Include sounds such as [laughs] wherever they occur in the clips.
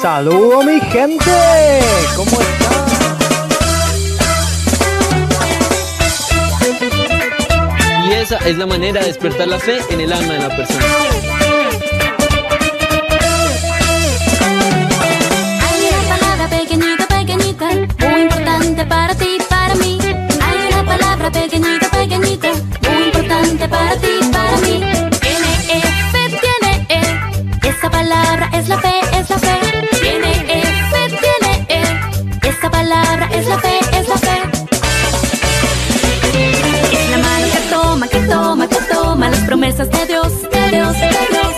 Saludo mi gente, ¿cómo están? Y esa es la manera de despertar la fe en el alma de la persona. Hay una palabra pequeñita, pequeñita, muy importante para ti, para mí. Hay una palabra pequeñita, pequeñita, muy importante para ti, para mí. Tiene E, fe, tiene E. Esa palabra es la fe, es la la fe, es la fe. Es la mano que toma, que toma, que toma las promesas de Dios, de Dios, de Dios.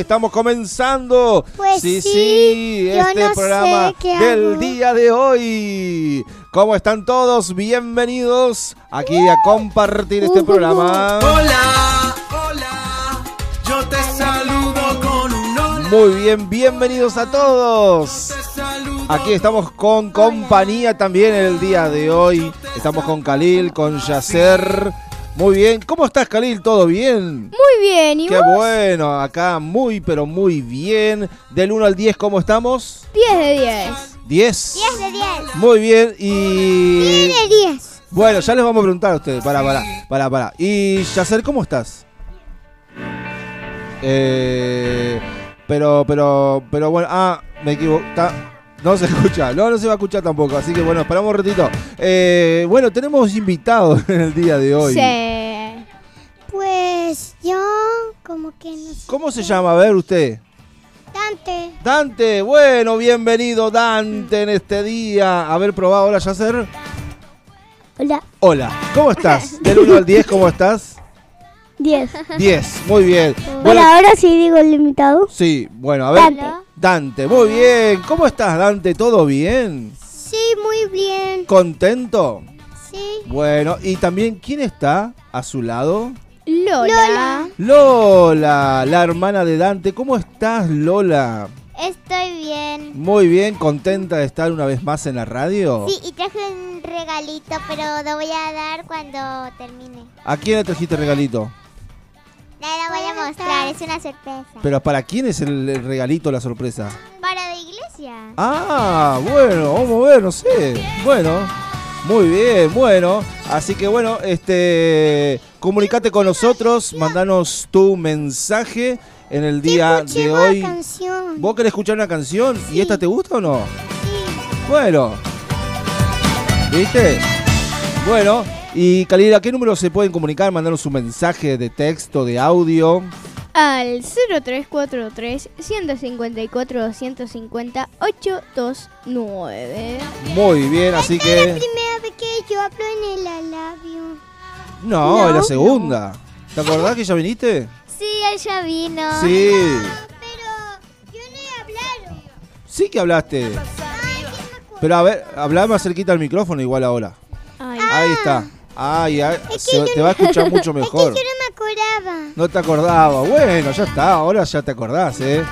Estamos comenzando. Pues sí, sí, este no programa del hago. día de hoy. ¿Cómo están todos? Bienvenidos aquí a compartir este Uh, uh, programa. Hola, hola, yo te saludo con un hola. Muy bien, bienvenidos a todos. Te saludo Aquí estamos con compañía también el día de hoy. Estamos con Khalil, con Yacer. Muy bien, ¿cómo estás Khalil? ¿Todo bien? Muy bien, ¿y Qué vos? bueno, acá muy pero muy bien. Del 1 al 10, ¿cómo estamos? 10 de 10. 10. 10 de 10. Muy bien, y... 10 de 10. Bueno, ya les vamos a preguntar a ustedes. Para, para, para, para. Y Yacer, ¿cómo estás? Eh, pero, pero, pero bueno, ah, me equivoco. No se escucha, no, no se va a escuchar tampoco. Así que bueno, esperamos un ratito. Eh, bueno, tenemos invitados [laughs] en el día de hoy. Sí. Pues yo como que no sé. ¿Cómo se llama? A ver usted. Dante. Dante, bueno, bienvenido Dante en este día. Haber probado, hola Yacer. Hola. Hola, ¿cómo estás? [laughs] Del 1 al 10, ¿cómo estás? 10. 10, muy bien. Bueno, Bueno, ahora sí digo el limitado. sí, bueno, a ver. Dante. Dante, muy bien. ¿Cómo estás, Dante? ¿Todo bien? Sí, muy bien. ¿Contento? Sí. Bueno, y también, ¿quién está a su lado? Lola. Lola, la hermana de Dante. ¿Cómo estás, Lola? Estoy bien. Muy bien, contenta de estar una vez más en la radio. Sí, y traje un regalito, pero lo voy a dar cuando termine. ¿A quién le trajiste regalito? No lo voy a mostrar, es una sorpresa. ¿Pero para quién es el, el regalito, la sorpresa? Para la iglesia. Ah, bueno, vamos a ver, no sé. Bueno, muy bien, bueno. Así que bueno, este, comunicate con nosotros, mandanos tu mensaje en el día de una hoy. canción. ¿Vos querés escuchar una canción? ¿Y esta te gusta o no? Sí. Bueno. ¿Viste? Bueno, y Calidad, ¿a qué número se pueden comunicar? Mandanos un mensaje de texto, de audio. Al 0343 154 250 829. Muy bien, así Esta es la que... primera vez que yo hablo en el alabio. No, es la No. segunda. ¿Te acordás que ya viniste? Sí, él ya vino. Sí. Pero yo no he hablado. Sí que hablaste. Pero a ver, hablá más cerquita al micrófono igual ahora. Ay, Ahí está. Ay, ay, se- te va a escuchar [laughs] mucho mejor. Yo no me acordaba. No te acordaba. Bueno, ya está, ahora ya te acordás, ¿eh?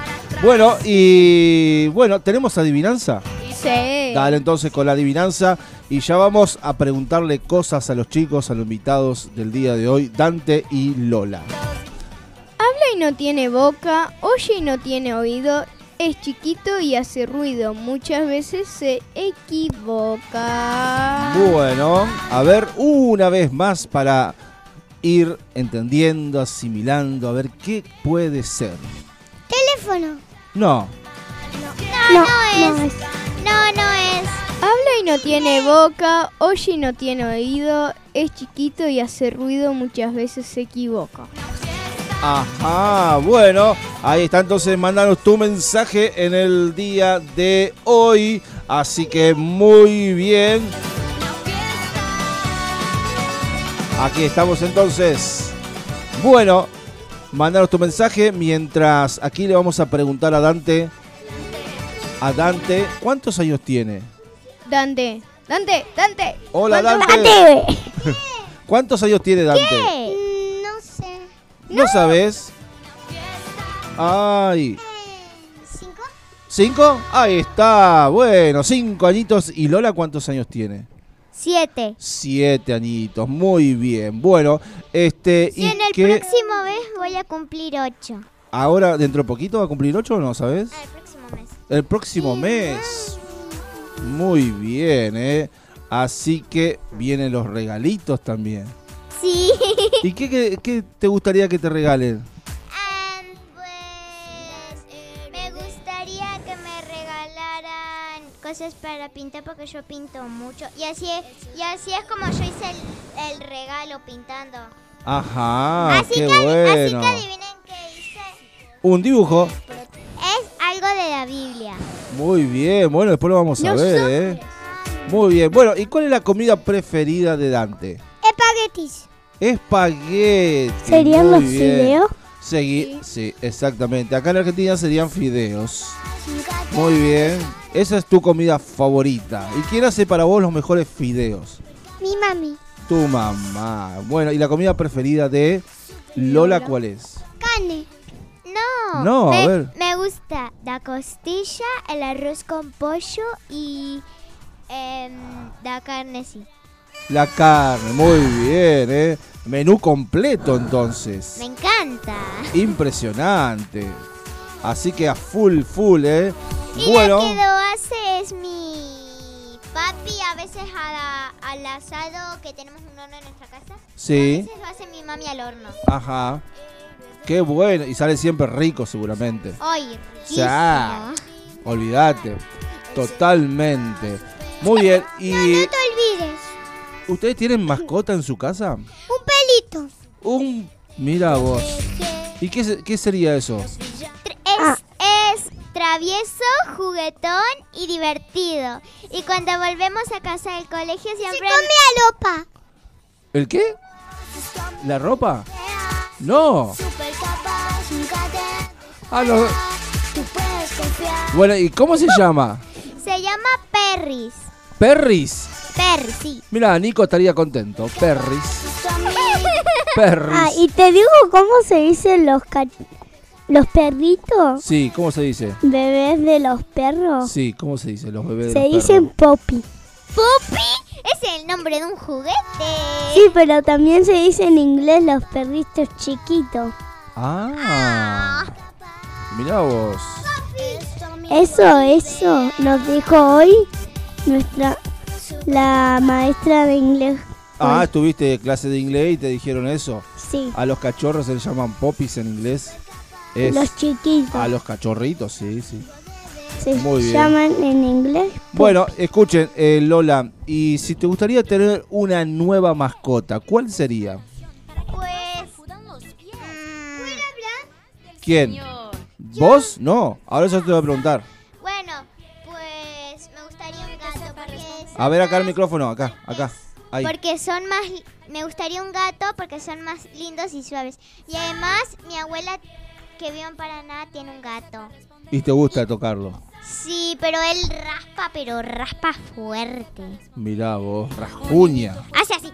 Bueno, y bueno, ¿tenemos adivinanza? sí. Dale entonces con la adivinanza y ya vamos a preguntarle cosas a los chicos, a los invitados del día de hoy, Dante y Lola. Habla y no tiene boca, oye y no tiene oído, es chiquito y hace ruido. Muchas veces se equivoca. Bueno, a ver una vez más para ir entendiendo, asimilando, a ver qué puede ser. Teléfono. No, No, no, es. No, no es. Habla y no tiene boca, oye y no tiene oído, es chiquito y hace ruido. Muchas veces se equivoca. Ajá, bueno, ahí está entonces, mándanos tu mensaje en el día de hoy. Así que muy bien. Aquí estamos entonces. Bueno, mándanos tu mensaje mientras aquí le vamos a preguntar a Dante. A Dante, ¿cuántos años tiene? Dante, Dante, Dante. Hola ¿cuánto- Dante. [laughs] ¿Cuántos años tiene Dante? Sé. ¿No sabes? Ay, ¿Cinco? ¿Cinco? Ahí está. Bueno, cinco añitos. ¿Y Lola cuántos años tiene? Siete. Siete añitos. Muy bien. Bueno, este. Y en el próximo mes voy a cumplir ocho. Ahora, dentro de poquito va a cumplir ocho o no, ¿sabes? El próximo mes. El próximo mes. Muy bien, ¿eh? Así que vienen los regalitos también. Sí. [laughs] ¿Y qué, qué- qué te gustaría que te regalen? Pues me gustaría que me regalaran cosas para pintar porque yo pinto mucho y así es, y así es como yo hice el, el regalo pintando. Ajá, así, qué que, así bueno. que adivinen qué hice. Un dibujo. Es algo de la Biblia. Muy bien, bueno, después lo vamos a ver, ¿eh? Muy bien. Bueno, ¿y cuál es la comida preferida de Dante? Espaguetis. Espagueti. ¿Serían los fideos? Segui- sí, exactamente. Acá en Argentina serían fideos. Muy bien. Esa es tu comida favorita. ¿Y quién hace para vos los mejores fideos? Mi mami. Tu mamá. Bueno, ¿y la comida preferida de Lola cuál es? Carne. No. No, a me, ver. Me gusta la costilla, el arroz con pollo y em, la carne sí. La carne, muy bien, ¿eh? Menú completo entonces. Me encanta. Impresionante. Así que a full, full, ¿eh? Y Bueno, lo que lo hace es mi papi, a veces a la- al asado que tenemos un horno en nuestra casa. A sí. veces lo hace mi mami al horno. Ajá. Qué bueno. Y sale siempre rico, seguramente. Ay, sea, olvídate. Totalmente. Muy bien. [laughs] ¿Y No te olvides. Ustedes tienen mascota en su casa? Un pelito. Un... Mira vos. ¿Y qué, se- qué sería eso? Es, es travieso, juguetón y divertido. Y cuando volvemos a casa del colegio siempre... come alopa. ¿El qué? ¿La ropa? No. Ah, no. Bueno, ¿y cómo se [laughs] llama? Se llama Perris. Perris. Perris, sí. Mira, Nico estaría contento. Perris. Perris. Ah, y te digo cómo se dicen los ca- los perritos, Sí, ¿cómo se dice? bebés de los perros. Sí, ¿cómo se dice? Los bebés de se los dicen perros. poppy. Es el nombre de un juguete. Sí, pero también se dice en inglés los perritos chiquitos. Ah. Mira vos. Eso, eso nos dijo hoy nuestra la maestra de inglés. Ah, estuviste de clase de inglés y te dijeron eso. Sí, A los cachorros se les llaman poppies en inglés. Es los chiquitos. a los cachorritos, sí, sí. se muy bien. llaman en inglés. Bueno, escuchen, eh, Lola, y si te gustaría tener una nueva mascota, ¿cuál sería? Pues... mm, ¿Quién? ¿Vos? No, ahora yo te voy a preguntar. A ver acá el micrófono, acá, acá. Ahí. Porque son más... Me gustaría un gato porque son más lindos y suaves. Y además, mi abuela que vive en Paraná tiene un gato. Y te gusta tocarlo. Sí, pero él raspa, pero raspa fuerte. Mirá vos, rasguña. Hace así.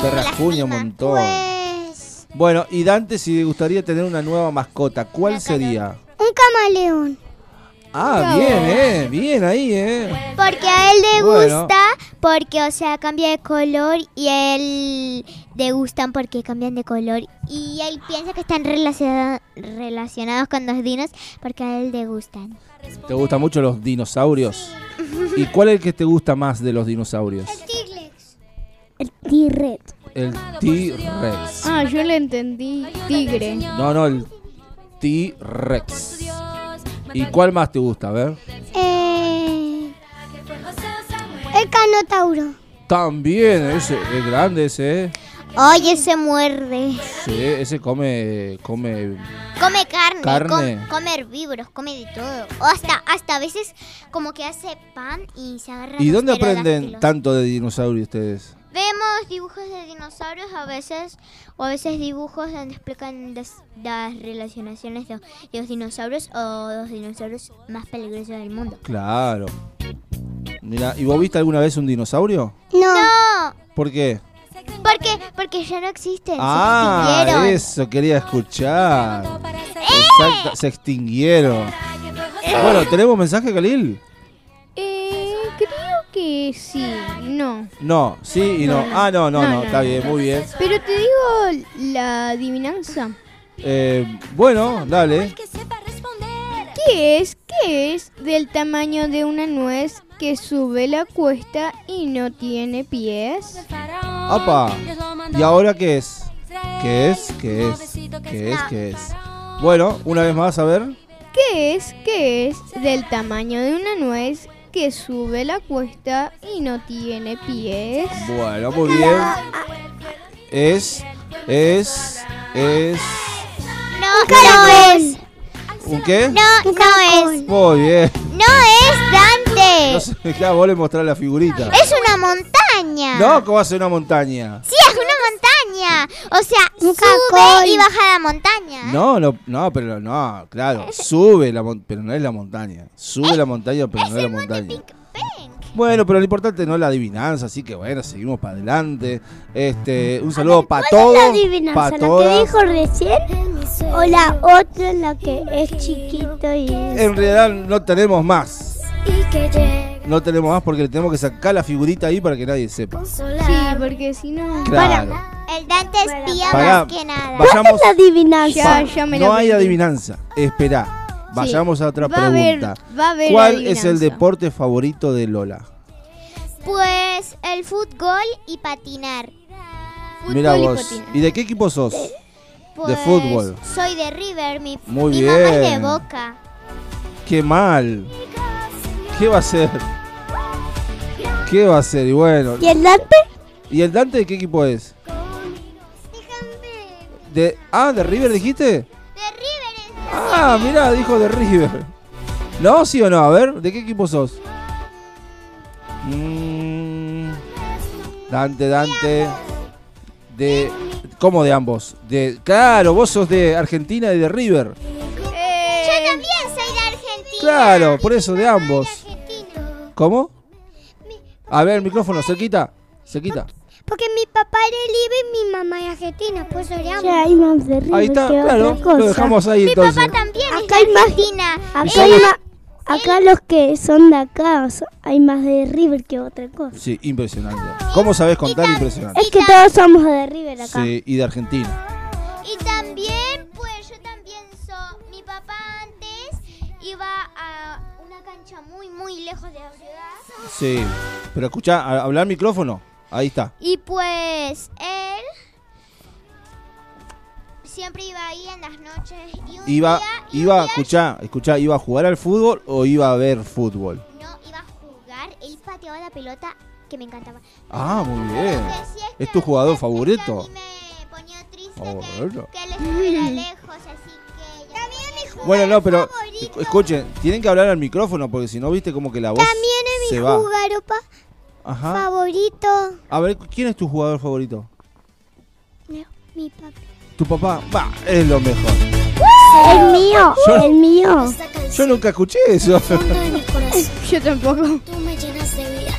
Te rasguña un montón. Pues... Bueno, y Dante, si le gustaría tener una nueva mascota, ¿cuál sería? Un camaleón. Ah, bien, eh. Bien ahí, eh. Porque a él le Bueno. gusta, porque, o sea, cambia de color y a él le gustan porque cambian de color. Y él piensa que están relaciona- relacionados con los dinos porque a él le gustan. ¿Te gustan mucho los dinosaurios? ¿Y cuál es el que te gusta más de los dinosaurios? El T-Rex. El T-Rex. Ah, yo le entendí tigre. No, no, el T-Rex. ¿Y cuál más te gusta? A ver. Eh, el Canotauro. También, ese es grande ese, ¿eh? Oye, se muerde. Sí, ese come, come... Come carne, Carne. com- come herbívoros, come de todo. O hasta, hasta a veces como que hace pan y se agarra ¿Y dónde aprenden tanto de dinosaurios ustedes? Vemos dibujos de dinosaurios a veces, o a veces dibujos donde explican des- las relacionaciones de, de los dinosaurios o los dinosaurios más peligrosos del mundo. Claro. Mira, ¿y vos viste alguna vez un dinosaurio? No. No, ¿Por qué? porque porque ya no existen, Ah, se extinguieron. eso quería escuchar. Exacto, se extinguieron. Bueno, ¿tenemos mensaje, Khalil? Eh, creo que sí, no. No, sí y no. Ah, no, no, No, está bien, muy bien. Pero te digo la adivinanza. Eh, bueno, dale. ¿Qué es? ¿Qué es del tamaño de una nuez que sube la cuesta y no tiene pies? Apa. ¿Y ahora qué es? ¿Qué es? ¿Qué es? ¿Qué es? ¿Qué es? Bueno, una vez más, a ver. ¿Qué es? ¿Qué es del tamaño de una nuez que sube la cuesta y no tiene pies? Bueno, muy bien. Es, es, es. No, no es. ¿Un qué? No, no es. Muy bien. No es Dante. No sé, ya vos le mostrás la figurita. Es una montaña. No, ¿cómo va a ser una montaña? Sí, es una montaña. O sea, Un sube y baja la montaña. No, no, no, pero no, claro. Sube la montaña, pero no es la montaña. Sube la montaña, pero no es la montaña. Pink Pink. Bueno, pero lo importante no es la adivinanza, así que bueno, seguimos para adelante. Este, un saludo para ¿Cuál es todos. la adivinanza? Para ¿La que todas. dijo recién? ¿O la otra, la que es chiquito y es... En realidad no tenemos más. No tenemos más porque le tenemos que sacar la figurita ahí para que nadie sepa. Sí, porque si no... Claro. El Dante espía Pará, más que nada. Vayamos. la adivinanza? Ya, ya me no hay adivinanza. Espera. Vayamos a otra Va a haber- pregunta. va a haber ¿Cuál es el adivinanza. deporte favorito de Lola? Pues el fútbol y patinar. Fútbol Mira y vos. ¿Y de qué equipo sos? Pues, fútbol. Soy de River, mi, Muy mi mamá es de. Boca. Qué mal. ¿Qué va a ser? ¿Qué va a ser? Y bueno. ¿Y el Dante? ¿Y el Dante de qué equipo es? De, ah, ¿de River dijiste? De River es Ah, mira, dijo de River. ¿No? ¿Sí o no? A ver, ¿de qué equipo sos? Mm, Dante, Dante. De. ¿Cómo de ambos? De. Claro, vos sos de Argentina y de River. Yo también soy de Argentina. Claro, por eso, de ambos. ¿Cómo? A ver, el micrófono, cerquita. Cerquita. Porque mi papá era libre y mi mamá es argentina, pues de ambos. Ya hay más de River Ahí está, que claro. otra cosa. Lo dejamos ahí Mi entonces. papá también Acá es hay de más- Argentina. Acá, hay ma- acá los que son de acá so- hay más de River que otra cosa. Sí, impresionante. ¿Cómo sabés contar? Impresionante. Es que todos somos de River acá. Sí, y de Argentina. Y también, muy, muy lejos de la ciudad. Sí. Pero escucha, hablar micrófono. Ahí está. Y pues él siempre iba ahí en las noches. Y un Iba, día, y iba, día escuchá, escuchá, ¿iba a jugar al fútbol o iba a ver fútbol? No, iba a jugar. Él pateaba la pelota que me encantaba. Ah, muy bien. Lo que es ¿Es tu jugador es favorito? Me ponía triste Oh, que, que él estuviera lejos, así Bueno, no, pero escuchen, tienen que hablar al micrófono porque si no, viste como que la voz También es se mi va. jugador, pa- Ajá. favorito. A ver, ¿quién es tu jugador favorito? Mi, mi papá. Tu papá. Va, es lo mejor. El mío, Yo- el mío. Yo nunca escuché eso. [laughs] Yo tampoco.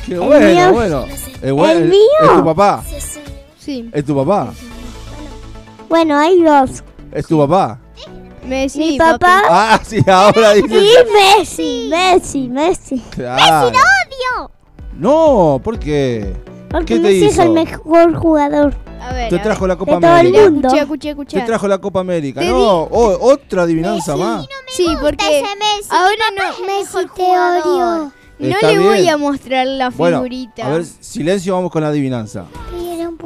Qué El bueno, mío- bueno. Es bueno, el es- mío. Es tu papá. Sí. Es tu papá. Bueno, hay dos. Es tu papá. Messi, Mi papá Ah, sí, ahora dice. Messi, Messi, Messi. Claro. odio! No, ¿por qué? Porque ¿Qué te Messi es el mejor jugador. A ver. Te a trajo ver. la Copa De todo el América. mundo. Escucha, escucha, escucha. Te trajo la Copa América. Te No, oh, otra adivinanza más. Sí, porque ese Messi, ahora no, Messi, mejor te odio. no Está le voy a mostrar la Bueno, figurita. a ver, silencio, vamos con la adivinanza.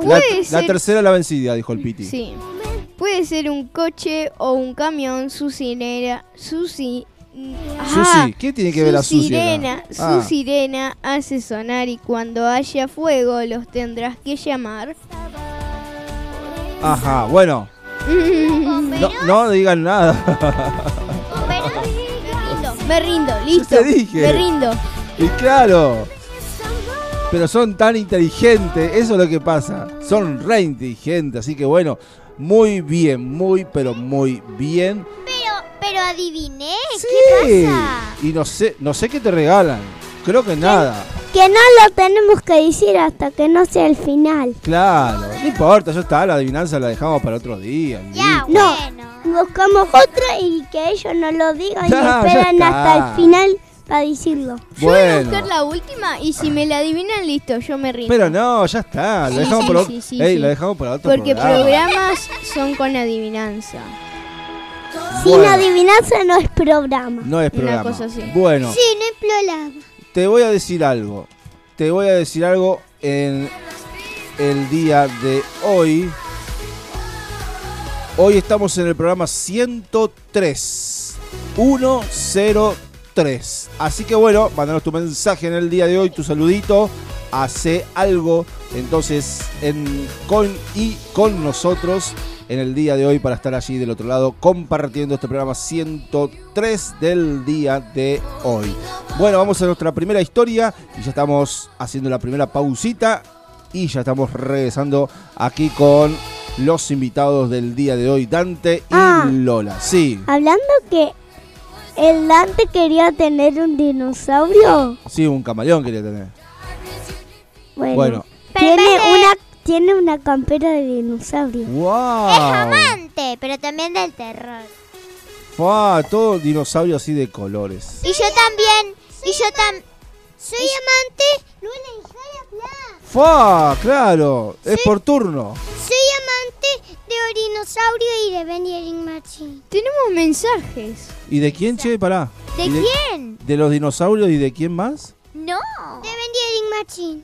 La, la tercera la vencida, dijo el Piti. Sí. Puede ser un coche o un camión, su sirena, su si- Susi, ¿qué tiene que ver la acá? sirena, su Ah. sirena hace sonar y cuando haya fuego los tendrás que llamar. Ajá, bueno, [laughs] no, no digan nada. [laughs] Me rindo, listo. te dije. Me rindo. y claro, pero son tan inteligentes, eso es lo que pasa. Son re inteligentes, así que bueno, muy bien, muy, pero muy bien. Pero, pero adiviné. Sí. ¿Qué pasa? Y no sé, no sé qué te regalan. Creo que nada. Que no lo tenemos que decir hasta que no sea el final. Claro, no importa, ya está, la adivinanza la dejamos para otro día. Ya, listo. No. bueno. Buscamos otra y que ellos no lo digan y [laughs] esperan hasta el final para decirlo. Yo voy a Bueno. buscar la última y si me la adivinan, listo, yo me rindo. Pero no, ya está, lo Sí, dejamos sí, para sí, sí, Ey, sí. lo dejamos para otro Porque programa. programas son con adivinanza. Sin Bueno. adivinanza no es programa. No es Una programa. cosa así. Bueno, Sí, no es programa. te voy a decir algo. Te voy a decir algo en el día de hoy. Hoy estamos en el programa 103. 103. Así que bueno, mándanos tu mensaje en el día de hoy, tu saludito. Hace algo entonces en, con y con nosotros en el día de hoy para estar allí del otro lado compartiendo este programa 103 del día de hoy. Bueno, vamos a nuestra primera historia y ya estamos haciendo la primera pausita y ya estamos regresando aquí con los invitados del día de hoy, Dante y Ah. Lola. Sí, Hablando que el Dante quería tener un dinosaurio. sí, un camaleón quería tener. Bueno, tiene una tiene una campera de dinosaurio. ¡Wow! Amante, pero también del terror. Fua, todo dinosaurio así de colores. Y yo también. Y yo también. Soy amante. Luna, de hablar. ¡Fua! Claro, es por turno. Soy amante de dinosaurio y de Benjamin Machine. Tenemos mensajes. ¿Y de quién, che? Pará. ¿De ¿Y quién? ¿De los dinosaurios y de quién más? No. De Benjamin Machine.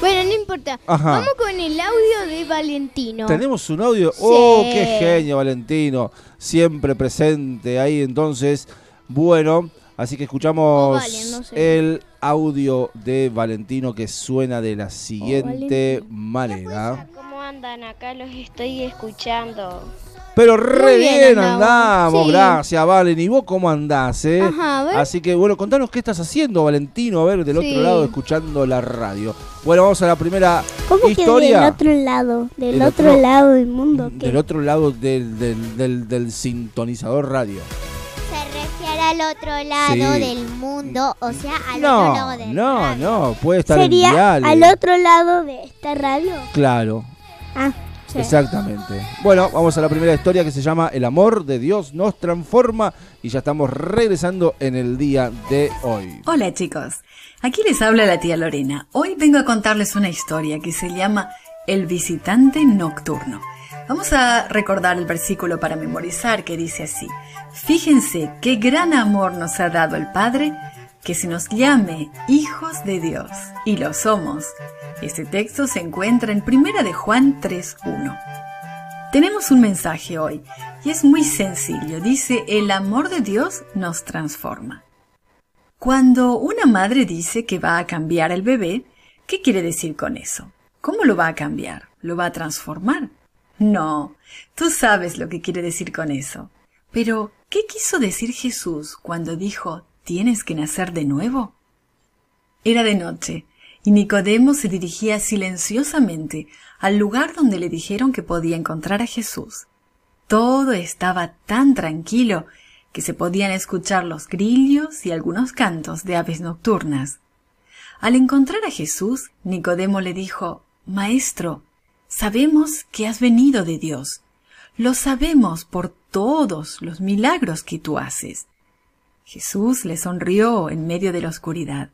Bueno, no importa. Ajá. Vamos con el audio de Valentino. Tenemos un audio. ¡Oh, Sí. qué genio, Valentino! Siempre presente ahí, entonces. Bueno, así que escuchamos O Valen, no sé. el audio de Valentino que suena de la siguiente Valentino. manera. ¿Cómo andan? Acá los estoy escuchando. Pero re bien bien andamos, sí. gracias, Valen. ¿Y vos cómo andás, eh? Ajá, a ver. Así que bueno, contanos qué estás haciendo, Valentino, a ver, del Sí. otro lado, escuchando la radio. Bueno, vamos a la primera ¿Cómo que historia. del otro lado? Del El otro, otro- lado del mundo. ¿qué? Del otro lado del, del, del, del sintonizador radio. Al otro lado Sí. del mundo, o sea, al otro lado del no, radio. no, puede estar en Sería diales. al otro lado de esta radio. Claro, Ah, Sí. exactamente. Bueno, vamos a la primera historia que se llama El amor de Dios nos transforma y ya estamos regresando en el día de hoy. Hola chicos, aquí les habla la tía Lorena. Hoy vengo a contarles una historia que se llama El visitante nocturno. Vamos a recordar el versículo para memorizar que dice así. Fíjense qué gran amor nos ha dado el Padre que se nos llame hijos de Dios. Y lo somos. Este texto se encuentra en Primera de Juan 3.1. Tenemos un mensaje hoy y es muy sencillo. Dice, el amor de Dios nos transforma. Cuando una madre dice que va a cambiar el bebé, ¿qué quiere decir con eso? ¿Cómo lo va a cambiar? ¿Lo va a transformar? No, tú sabes lo que quiere decir con eso. Pero, ¿qué quiso decir Jesús cuando dijo, tienes que nacer de nuevo? Era de noche, y Nicodemo se dirigía silenciosamente al lugar donde le dijeron que podía encontrar a Jesús. Todo estaba tan tranquilo que se podían escuchar los grillos y algunos cantos de aves nocturnas. Al encontrar a Jesús, Nicodemo le dijo, Maestro, sabemos que has venido de Dios. Lo sabemos por todos los milagros que tú haces. Jesús le sonrió en medio de la oscuridad.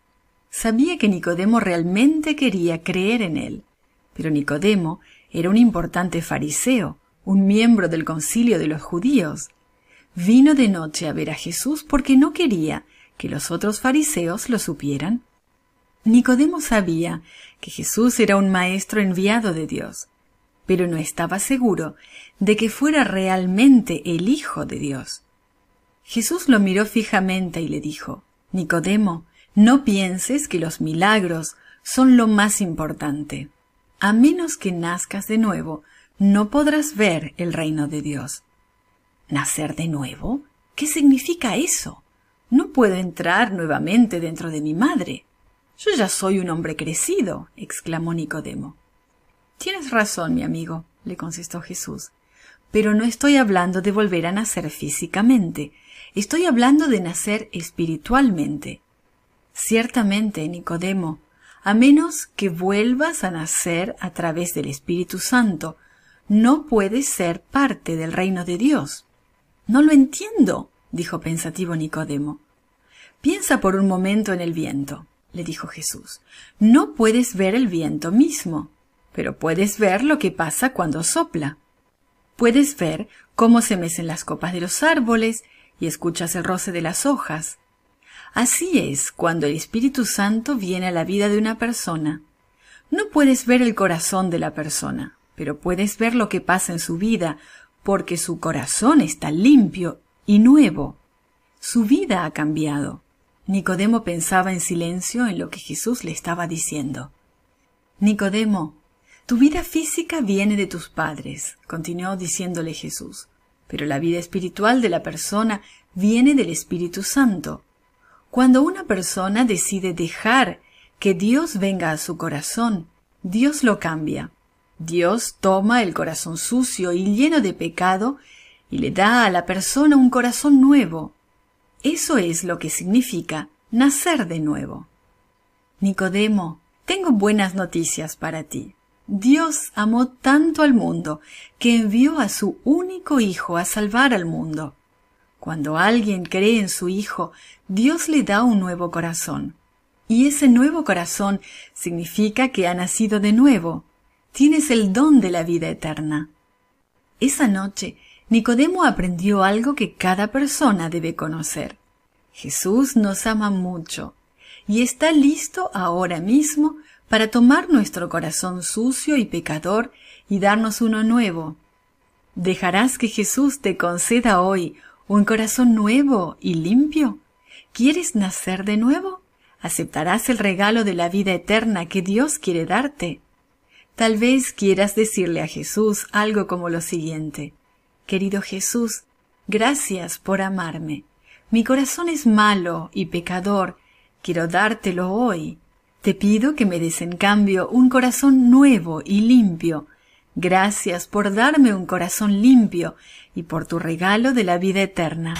Sabía que Nicodemo realmente quería creer en él, pero Nicodemo era un importante fariseo, un miembro del concilio de los judíos. Vino de noche a ver a Jesús porque no quería que los otros fariseos lo supieran. Nicodemo sabía que Jesús era un maestro enviado de Dios, pero no estaba seguro de que fuera realmente el Hijo de Dios. Jesús lo miró fijamente y le dijo, Nicodemo, no pienses que los milagros son lo más importante. A menos que nazcas de nuevo, no podrás ver el reino de Dios. ¿Nacer de nuevo? ¿Qué significa eso? No puedo entrar nuevamente dentro de mi madre. Yo ya soy un hombre crecido, exclamó Nicodemo. Tienes razón, mi amigo, le contestó Jesús. Pero no estoy hablando de volver a nacer físicamente, estoy hablando de nacer espiritualmente. Ciertamente, Nicodemo, a menos que vuelvas a nacer a través del Espíritu Santo, no puedes ser parte del reino de Dios. No lo entiendo, dijo pensativo Nicodemo. Piensa por un momento en el viento, le dijo Jesús. No puedes ver el viento mismo, pero puedes ver lo que pasa cuando sopla. Puedes ver cómo se mecen las copas de los árboles y escuchas el roce de las hojas. Así es cuando el Espíritu Santo viene a la vida de una persona. No puedes ver el corazón de la persona, pero puedes ver lo que pasa en su vida, porque su corazón está limpio y nuevo. Su vida ha cambiado. Nicodemo pensaba en silencio en lo que Jesús le estaba diciendo. Nicodemo, tu vida física viene de tus padres, continuó diciéndole Jesús, pero la vida espiritual de la persona viene del Espíritu Santo. Cuando una persona decide dejar que Dios venga a su corazón, Dios lo cambia. Dios toma el corazón sucio y lleno de pecado y le da a la persona un corazón nuevo. Eso es lo que significa nacer de nuevo. Nicodemo, tengo buenas noticias para ti. Dios amó tanto al mundo que envió a su único Hijo a salvar al mundo. Cuando alguien cree en su Hijo, Dios le da un nuevo corazón. Y ese nuevo corazón significa que ha nacido de nuevo. Tienes el don de la vida eterna. Esa noche, Nicodemo aprendió algo que cada persona debe conocer. Jesús nos ama mucho y está listo ahora mismo para tomar nuestro corazón sucio y pecador y darnos uno nuevo. ¿Dejarás que Jesús te conceda hoy un corazón nuevo y limpio? ¿Quieres nacer de nuevo? ¿Aceptarás el regalo de la vida eterna que Dios quiere darte? Tal vez quieras decirle a Jesús algo como lo siguiente. Querido Jesús, gracias por amarme. Mi corazón es malo y pecador. Quiero dártelo hoy. Te pido que me des en cambio un corazón nuevo y limpio. Gracias por darme un corazón limpio y por tu regalo de la vida eterna.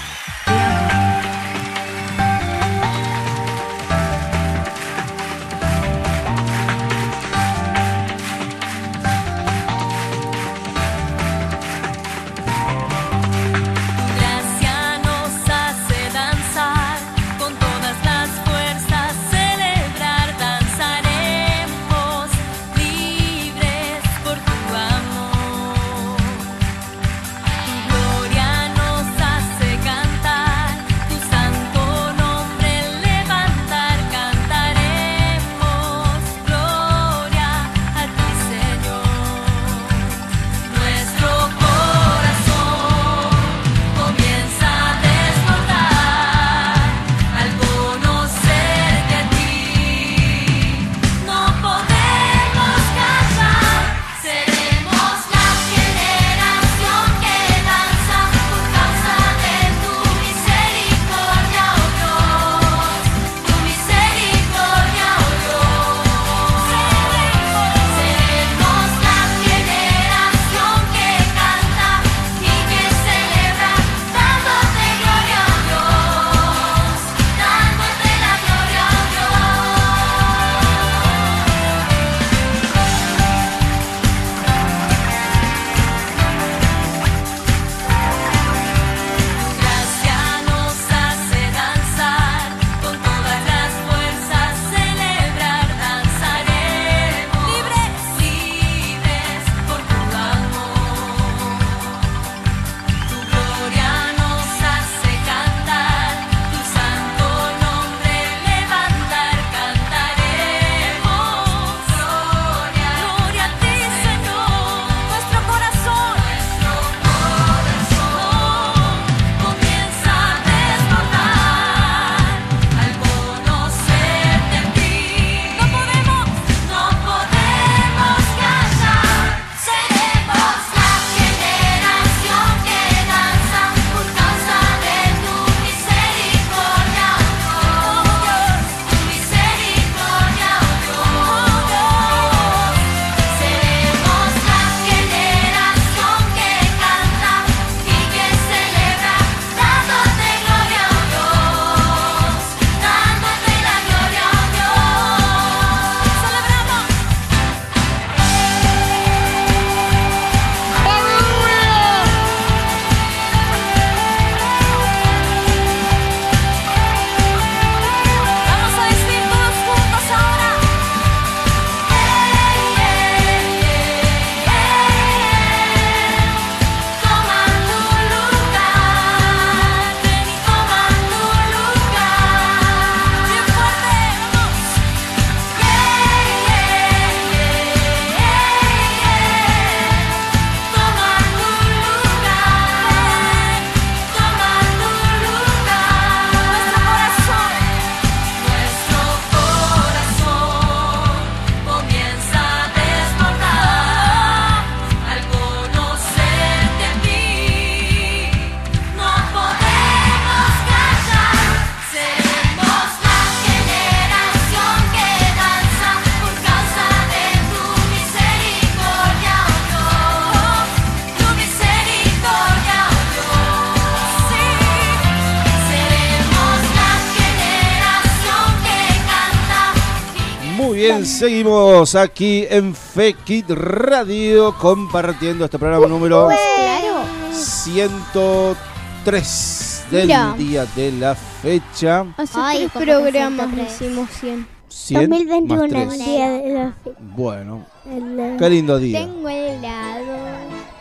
Seguimos aquí en Fekit Radio compartiendo este programa número Claro. 103 del Mira. día de la fecha. Hace Ay, tres programas 103. hicimos 100. 100 más 2021 el 3. día de la fe- Bueno, el- qué lindo día. Tengo helado.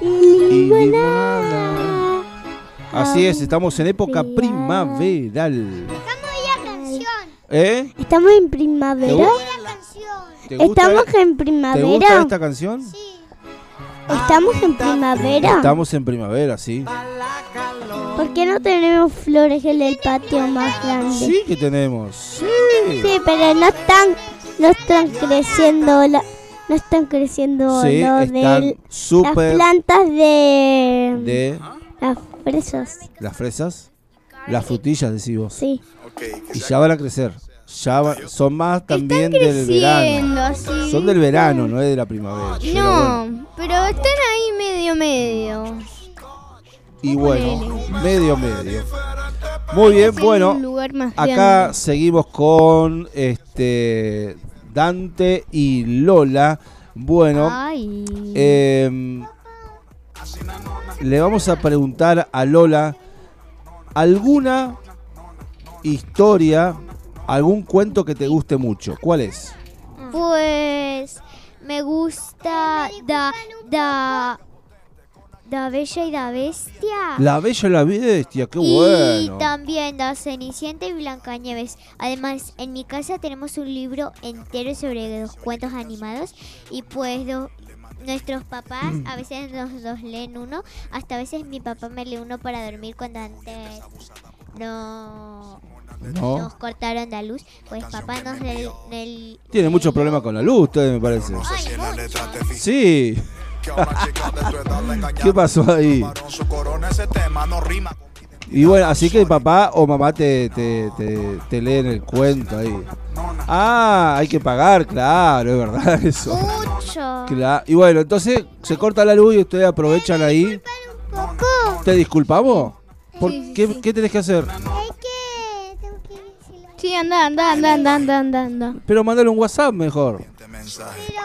Y limonada. Así es, estamos en época primaveral. ¿Eh? Estamos en ¿Te, primavera. Estamos en ¿Te gusta primavera. esta canción? Estamos en primavera. Estamos en primavera, sí. ¿Por qué no tenemos flores en el patio más grande? Sí que tenemos. Sí. Sí, pero no están, no están creciendo la, no están creciendo Sí, lo están de las plantas de, de las fresas. las fresas, las frutillas, decís vos. Sí. Y ya van a crecer. Ya va- son más también del verano. así. Son del verano, no es de la primavera. Pero bueno. No, pero están ahí medio medio. Y bueno, medio medio. Muy bien, bueno. Acá seguimos con este Dante y Lola. Bueno, em, le vamos a preguntar a Lola alguna historia, algún cuento que te guste mucho. ¿Cuál es? Pues me gusta da da da Bella y da Bestia. La Bella y la Bestia, qué y bueno. también da Cenicienta y Blancanieves. Además, en mi casa tenemos un libro entero sobre los cuentos animados y pues do- nuestros papás a [clears throat] veces nos, nos leen uno, hasta a veces mi papá me lee uno para dormir cuando antes no No. nos cortaron la luz, pues papá nos Tiene mucho problema con la luz, ustedes me parece. Sí. [laughs] ¿Qué pasó ahí? Y bueno, así que papá o mamá te, te, te, te leen el cuento ahí. Ah, hay que pagar, claro, es verdad [laughs] eso. mucho. Cla- Y bueno, entonces se corta la luz y ustedes aprovechan ahí. ¿Te disculpamos? ¿Por qué, qué tenés que hacer? Sí, anda, anda, anda, anda, anda, anda, anda. Pero mandale un WhatsApp mejor.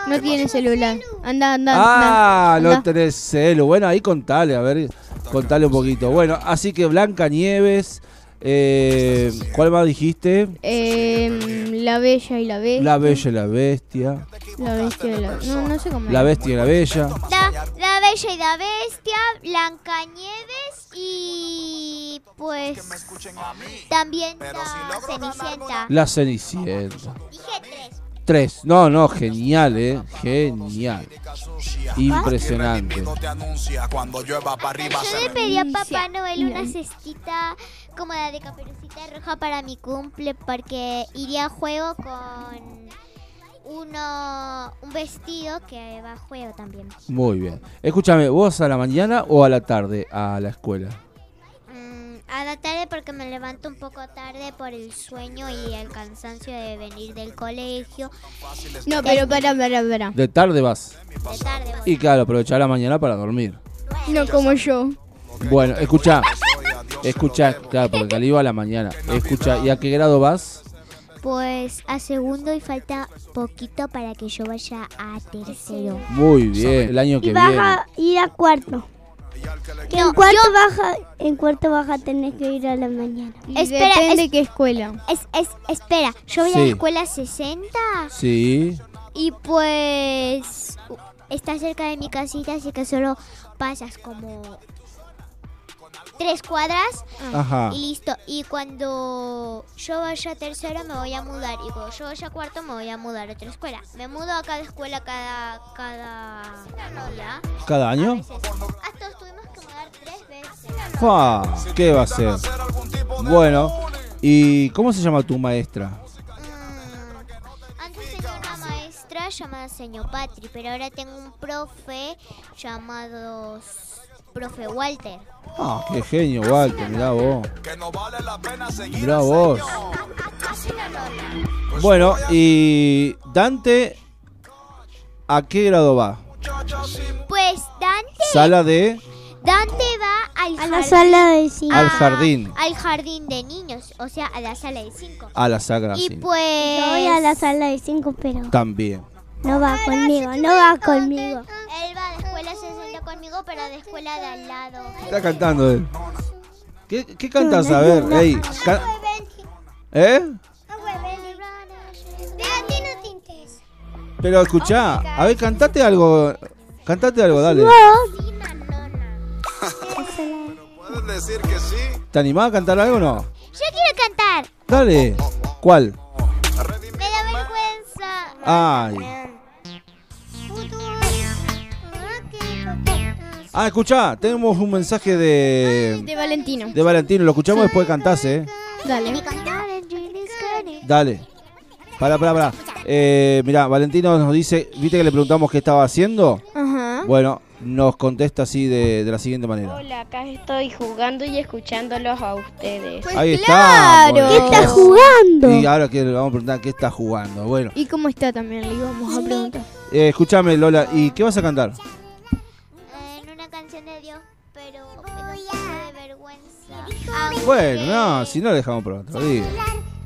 No tiene celular. Anda, anda, Ah, anda. no tenés celo. Bueno, ahí contale, a ver, contale un poquito. Bueno, así que Blanca Nieves, eh, ¿cuál más dijiste? Em, la bella y la bestia. La Bella y la Bestia. La bestia y la... No, no sé cómo La es. Bestia y la Bella. La, la Bella y la Bestia, Blancanieves y pues también la Cenicienta. La Cenicienta. Dije tres. Tres. No, no, genial, eh. Genial. Impresionante. Yo le pedí a Papá Noel una cestita como la de Caperucita Roja para mi cumple porque iría a juego con uno un vestido que va a juego también. Muy bien. Escúchame, ¿vos a la mañana o a la tarde a la escuela? Mm, a la tarde porque me levanto un poco tarde por el sueño y el cansancio de venir del colegio. No, pero para, para, para. De tarde vas. De tarde voy. Y claro, aprovechar la mañana para dormir. No como yo. Bueno, escucha. Escucha, claro, porque Cali va a la mañana. Escucha, ¿y a qué grado vas? Pues a segundo y falta poquito para que yo vaya a tercero. Muy bien, el año Y que vas viene. a ir a cuarto. Que No, en cuarto baja, en cuarto baja tenés que ir a la mañana. Y Espera, depende es- qué escuela. Es, es, espera, yo voy a la escuela 60 Sí. y pues está cerca de mi casita, así que solo pasas como tres cuadras Ajá. y listo. Y cuando yo vaya a tercero me voy a mudar y cuando yo vaya a cuarto me voy a mudar a otra escuela. Me mudo a cada escuela cada cada día. ¿Cada año? Hasta nos tuvimos que mudar tres veces. Fa, ¿qué va a ser? Bueno, ¿y cómo se llama tu maestra? Mm, Antes tenía una maestra llamada señor Patri, pero ahora tengo un profe llamado profe Walter. Ah, qué genio, Walter, mirá vos. Mirá vos. Bueno, y Dante, ¿a qué grado va? Pues Dante, Sala de... Dante va al A la sala de cinco. Al jardín. Al jardín de niños, o sea, a la sala de cinco. A la sagra, Y sí. pues... Yo voy a la sala de cinco, pero También. no va conmigo, no va conmigo. Él va de escuela 60 conmigo, pero de escuela de al lado. Está cantando él. ¿Qué, qué cantas? A ver, ey. ca- ¿Eh? Pero escuchá, a ver, cantate algo. Cantate algo, dale. Puedes decir que sí. ¿Te animás a cantar algo o no? Yo quiero cantar. Dale. ¿Cuál? Me da vergüenza. Ay. Ah, escuchá, tenemos un mensaje de. De Valentino. De Valentino, lo escuchamos después de cantarse, ¿eh? Dale. Dale. Pará, pará, pará. Eh, mirá, Valentino nos dice, ¿viste que le preguntamos qué estaba haciendo? Ajá. Bueno, nos contesta así de, de la siguiente manera. Hola, acá estoy jugando y escuchándolos a ustedes. Ahí claro. está. ¿Qué está jugando? Y ahora que le vamos a preguntar qué está jugando. Bueno, ¿Y cómo está también? Le íbamos a preguntar. eh, escúchame Lola, ¿y qué vas a cantar? Dios, pero me da de vergüenza. Bueno, no, si no le dejamos para otro día.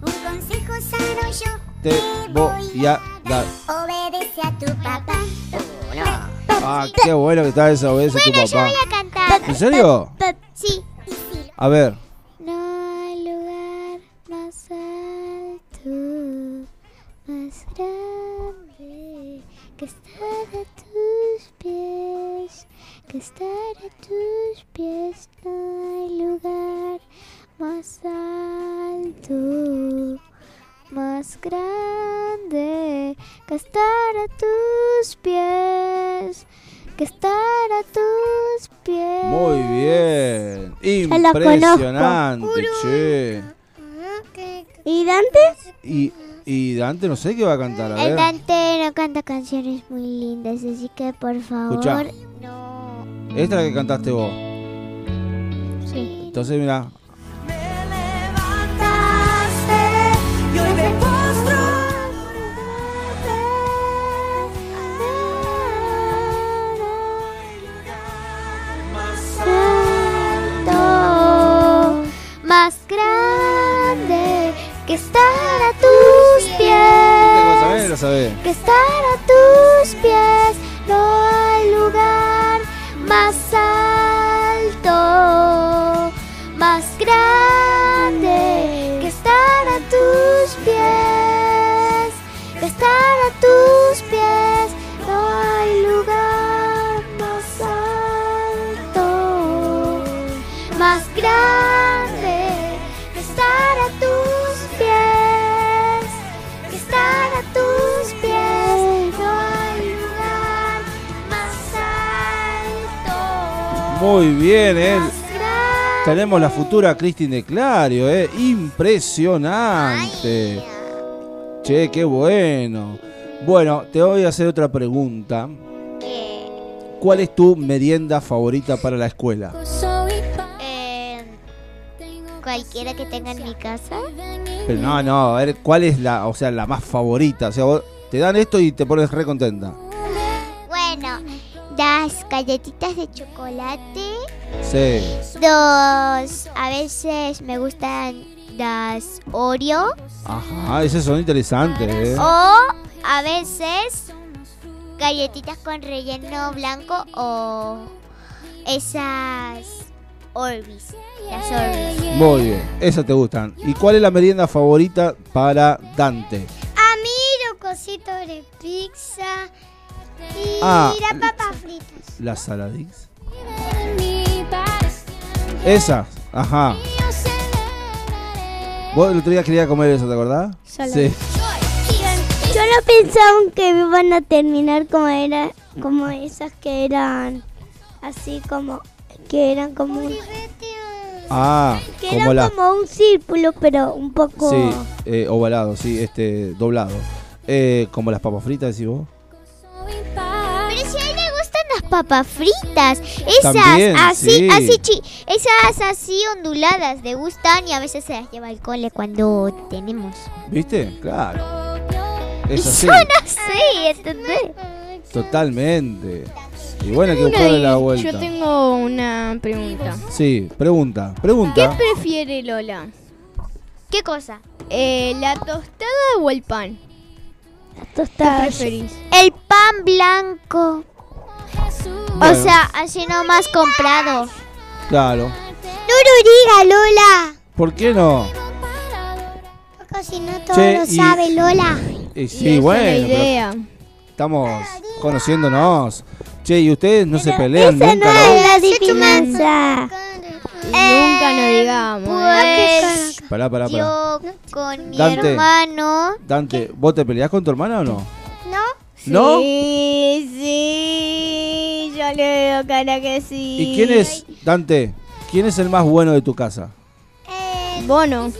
Un consejo sano yo Te voy a dar. obedece a tu papá. Ah, qué bueno que está esa obedece tu Bueno, yo papá. voy a cantar. ¿En serio? Sí. A ver. Que estar a tus pies. No hay lugar más alto, más grande que estar a tus pies, que estar a tus pies. Muy bien. Impresionante, che. ¿Y Dante? Y, y Dante no sé qué va a cantar, a El ver. Dante no canta canciones muy lindas, así que por favor. Escuchá. No. Esta es la que cantaste vos. Sí. Entonces, mira. Y hoy me postro Santo, más grande que estar a tus ¿La pies. sabés? Que estar a tus pies no hay lugar más alto, Muy bien, ¿eh? Tenemos la futura Cristin de Clario, ¿eh? Impresionante. Che, qué bueno. Bueno, te voy a hacer otra pregunta. ¿Cuál es tu merienda favorita para la escuela? Eh, cualquiera que tenga en mi casa. Pero no, no, a ver, ¿cuál es la, o sea, la más favorita? O sea, vos te dan esto y te pones re contenta. Bueno, las galletitas de chocolate. Sí. Dos, a veces me gustan las Oreo. Ajá, esas son interesantes, ¿eh? O a veces galletitas con relleno blanco o esas Orbis. Las Orbis. Muy bien, esas te gustan. ¿Y cuál es la merienda favorita para Dante? A mí los cositos de pizza y Ah. papas fritas. ¿Las saladix? Esas, ajá. Vos el otro día querías comer eso, ¿te acordás? Sí. Yo no pensaba que iban a terminar como era, como esas que eran así como que eran como un- Ah, que como eran la... como un círculo, pero un poco Sí, eh, ovalado, sí, este, doblado. Eh, como las papas fritas, decís vos. Pero si a él le gustan las papas fritas, esas También, así, sí. así chi, esas así onduladas le gustan y a veces se las lleva al cole cuando tenemos. ¿Viste? Claro. Es Y [laughs] así. son así, ¿entendés? Totalmente. Y bueno, hay que buscarle la vuelta. Yo tengo una pregunta. Sí, pregunta, ¿Qué pregunta. prefiere Lola? ¿Qué cosa? Eh, ¿La tostada o el pan? Tostada. ¿Qué preferís? El pan blanco. Bueno. O sea, así nomás comprado. Claro. No lo diga, Lola. ¿Por qué no? Porque si no todo Che, lo y- sabe, Lola. Y Y sí, es bueno. la pero idea. estamos conociéndonos. Che, ¿y ustedes no se pelean Esa nunca, no no? es la adivinanza. Nunca nos digamos. ¿eh? Pues Pará, pará, pará. yo con mi Dante. hermano. Dante, ¿vos te peleás con tu hermana o no? ¿No? ¿No? Sí, sí. Yo le veo cara que sí. ¿Y quién es, Dante, quién es el más bueno de tu casa? Bono.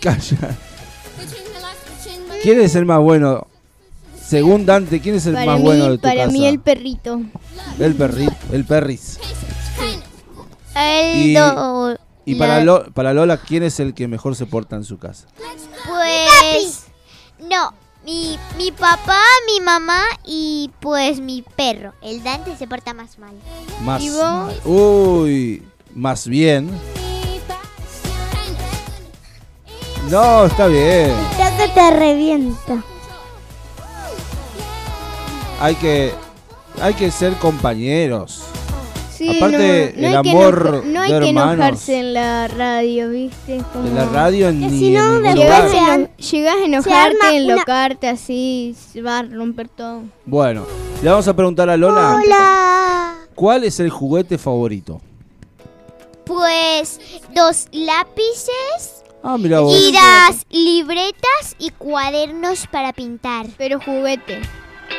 Calla. ¿Quién es el más bueno? Según Dante, ¿quién es el Para más mí, bueno de tu para casa? mí el perrito. El perri, el perris. El Y- do- Y para, la- Lo- para Lola, ¿quién es el que mejor se porta en su casa? Pues. No. Mi, mi papá, mi mamá y pues mi perro. El Dante se porta más mal. Más. ¿Y vos? Uy, más bien. No, está bien. Ya que te revienta. Hay que, hay que ser compañeros. Sí, Aparte, no, no el hay que amor enoja- no hay de que hermanos. enojarse en la radio, ¿viste? Como- En la radio ni si en no, ningún lugar. a, eno- llegás a enojarte, arma una- enlocarte así, se va a romper todo. Bueno, le vamos a preguntar a Lola. Hola. ¿Cuál es el juguete favorito? Pues dos lápices Ah, mira vos. y las libretas y cuadernos para pintar. Pero juguete.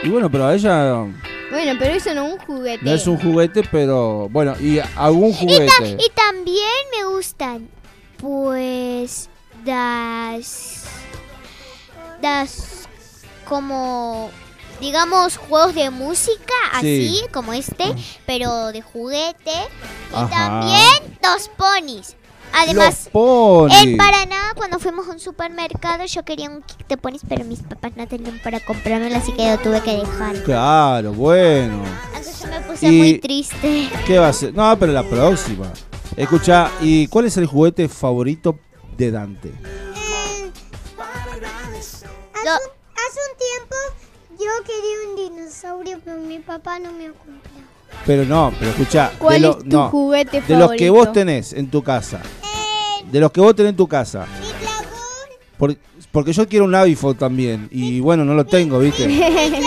Y bueno, pero a ella Bueno, pero eso no es un juguete. no es un juguete, pero bueno, y algún Y, ta- juguete. y también me gustan, pues, das, das como, digamos, juegos de música, Sí. así como este, pero de juguete. Y Ajá. también dos ponis. Además, en Paraná, cuando fuimos a un supermercado, yo quería un kit de ponis, pero mis papás no tenían para comprármelo, así que lo tuve que dejar. Claro, bueno. Entonces me puse Y- muy triste. ¿Qué va a ser? No, pero la próxima. Escucha, ¿y cuál es el juguete favorito de Dante? Lo- Hace un tiempo yo quería un dinosaurio, pero mi papá no me lo compró. Pero no, pero escucha. ¿Cuál de lo- es tu no, juguete De los que favorito? vos tenés en tu casa. De los que vos tenés en tu casa. Por- porque yo quiero un iPhone también. Y bueno, no lo tengo, ¿viste? [laughs]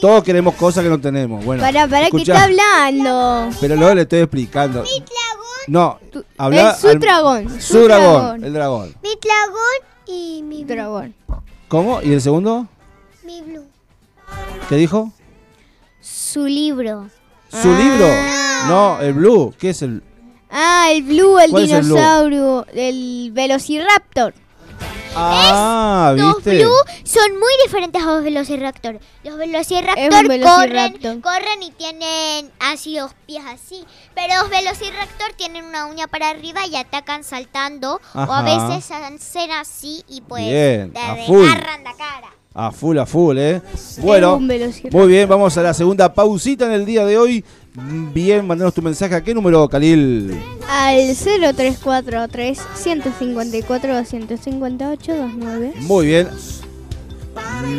Todos queremos cosas que no tenemos. Bueno, Para, para, que escuchá, está hablando. Pero luego le estoy explicando. No, habla. su al- dragón. Su dragón, el dragón. Mi dragón y mi blue. dragón. ¿Cómo? ¿Y el segundo? Mi blue. ¿Qué dijo? Su libro. ¿Su libro? No, el Blue. ¿Qué es el...? Ah, el blue, el ¿Cuál es dinosaurio, el velociraptor. Ah, Los ¿viste? Blue son muy diferentes a los Velociraptor. Los Velociraptor, Es velociraptor. Corren, corren y tienen así los pies así. Pero los Velociraptor tienen una uña para arriba y atacan saltando. O a veces hacen así y pues Bien, te agarran la cara. A full, a full, ¿eh? Bueno, muy bien, vamos a la segunda pausita en el día de hoy. Bien, mandanos tu mensaje. ¿A qué número, Khalil? Al 0343 154 258 29. Muy bien.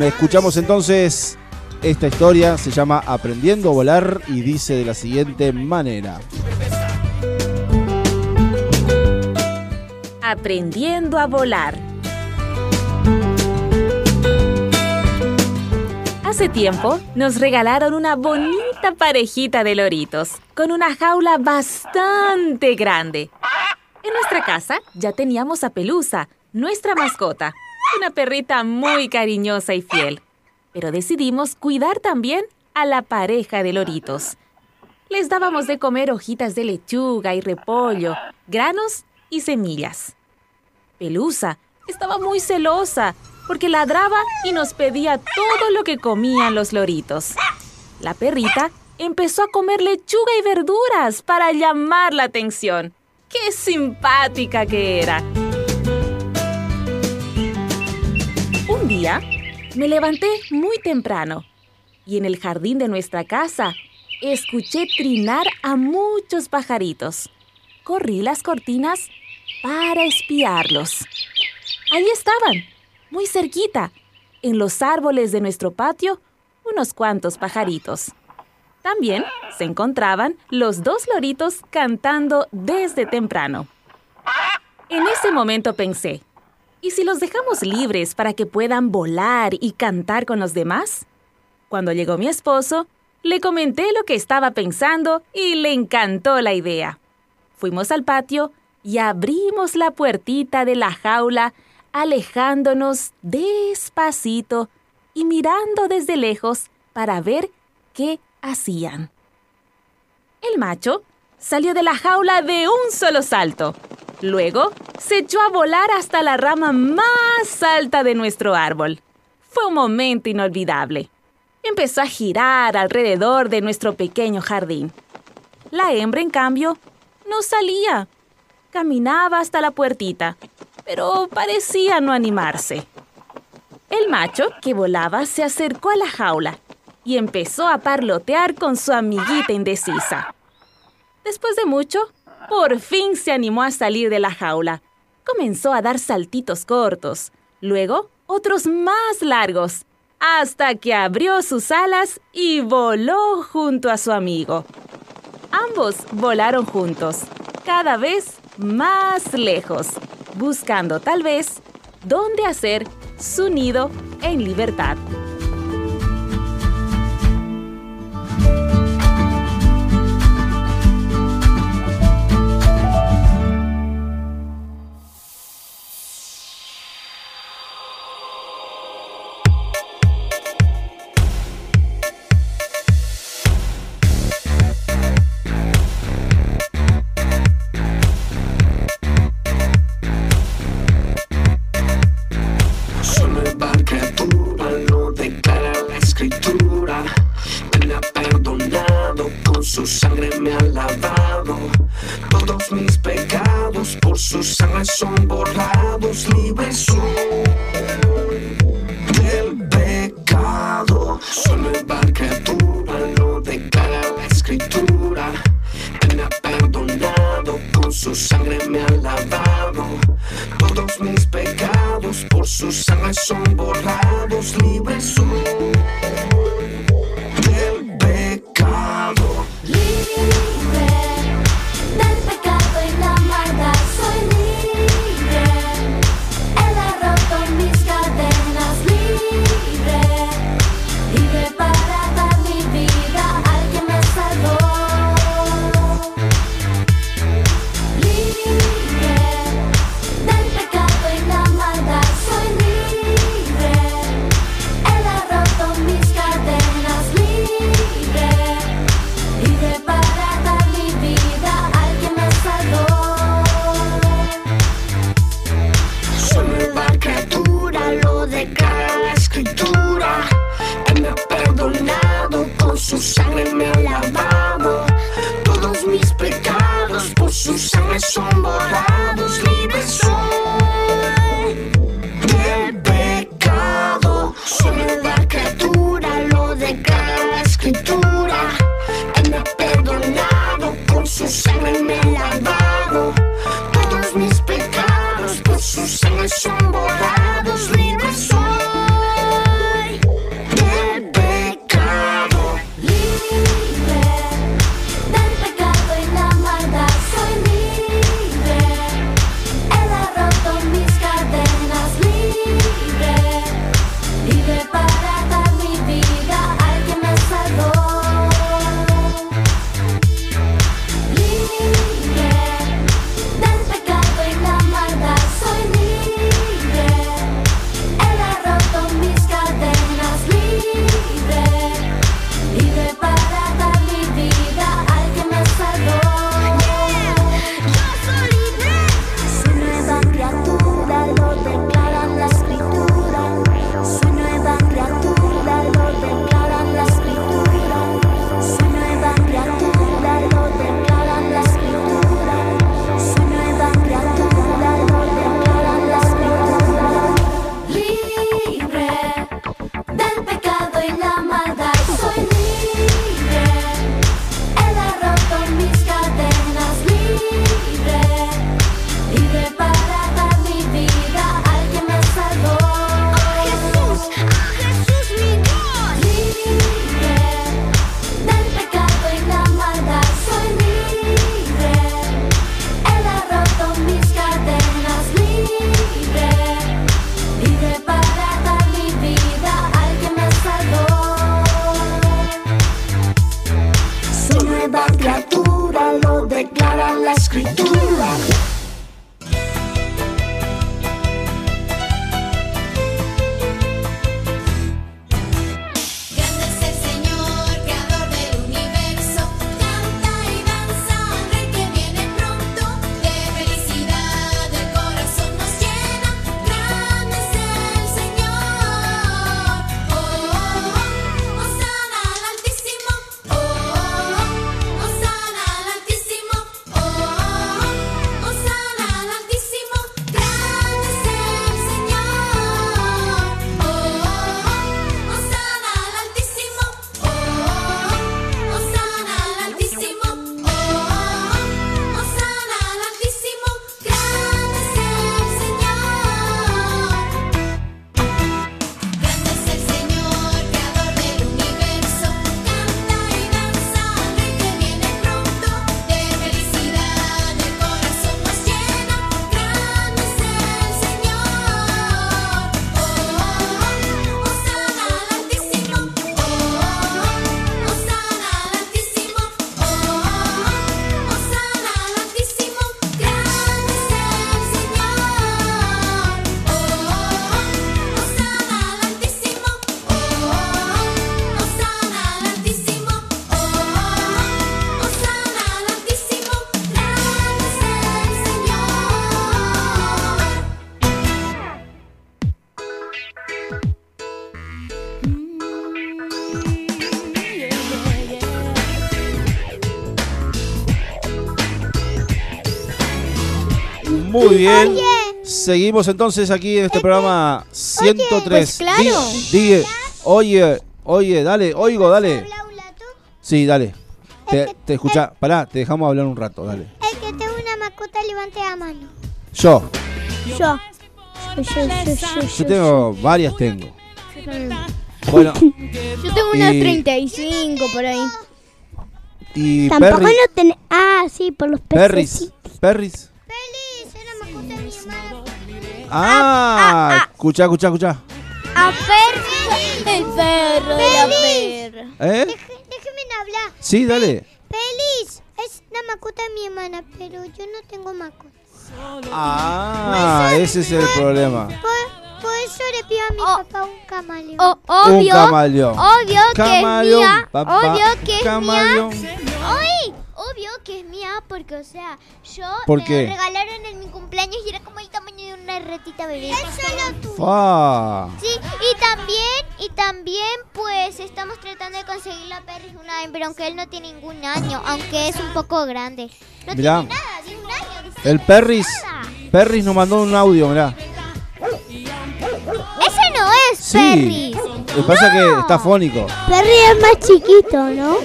Escuchamos entonces esta historia. Se llama Aprendiendo a volar y dice de la siguiente manera. Aprendiendo a volar. Hace tiempo nos regalaron una bonita parejita de loritos con una jaula bastante grande. En nuestra casa ya teníamos a Pelusa, nuestra mascota, una perrita muy cariñosa y fiel. Pero decidimos cuidar también a la pareja de loritos. Les dábamos de comer hojitas de lechuga y repollo, granos y semillas. Pelusa estaba muy celosa porque ladraba y nos pedía todo lo que comían los loritos. La perrita empezó a comer lechuga y verduras para llamar la atención. ¡Qué simpática que era! Un día me levanté muy temprano y en el jardín de nuestra casa escuché trinar a muchos pajaritos. Corrí las cortinas para espiarlos. Ahí estaban, muy cerquita, en los árboles de nuestro patio, unos cuantos pajaritos. También se encontraban los dos loritos cantando desde temprano. En ese momento pensé, ¿y si los dejamos libres para que puedan volar y cantar con los demás? Cuando llegó mi esposo, le comenté lo que estaba pensando y le encantó la idea. Fuimos al patio y abrimos la puertita de la jaula, alejándonos despacito y mirando desde lejos para ver qué hacían. El macho salió de la jaula de un solo salto. Luego se echó a volar hasta la rama más alta de nuestro árbol. Fue un momento inolvidable. Empezó a girar alrededor de nuestro pequeño jardín. La hembra, en cambio, no salía. Caminaba hasta la puertita, pero parecía no animarse. El macho, que volaba, se acercó a la jaula y empezó a parlotear con su amiguita indecisa. Después de mucho, por fin se animó a salir de la jaula. Comenzó a dar saltitos cortos, luego otros más largos, hasta que abrió sus alas y voló junto a su amigo. Ambos volaron juntos, cada vez más lejos, buscando tal vez dónde hacer su nido en libertad. Seguimos entonces aquí en este programa 103. pues claro. Di- di- oye, oye, dale, oigo, dale. Sí, dale. Te, te escucha, pará, te dejamos hablar un rato, dale. El que tenga una mascota levante la mano. Yo, Yo. Yo, yo, yo, yo, yo tengo varias tengo. Bueno, Yo tengo unas Y- 35 por ahí. y Tampoco Perry, no tenés. Ah, sí, por los Perris, peces. Perris. Feliz, es la mascota de mi hermana. Ah, escucha, escucha, escucha. A Perry. El perro de la perra. ¿Eh? Déjeme hablar. Sí, dale. Feliz, es la mascota de mi hermana, pero yo no tengo mascota. Ah, ese es el problema. Por, por eso le pido a mi papá un camaleón. O- Un obvio. camaleón. Obvio que Camaleón, es mía. papá, obvio que es camaleón. mía. Obvio que es mía porque, o sea, yo ¿Por me qué? lo regalaron en mi cumpleaños y era como el tamaño de una ratita bebé. Es solo tú. Fa. Sí, y también, y también, pues, estamos tratando de conseguir la Perry una hembra, aunque él no tiene ningún año, aunque es un poco grande. No Mirá. tiene nada, de un año. El Perris, Perris nos mandó un audio, mirá. Ese no es Sí. Perry. Lo que pasa es que está fónico. Perry es más chiquito, ¿no?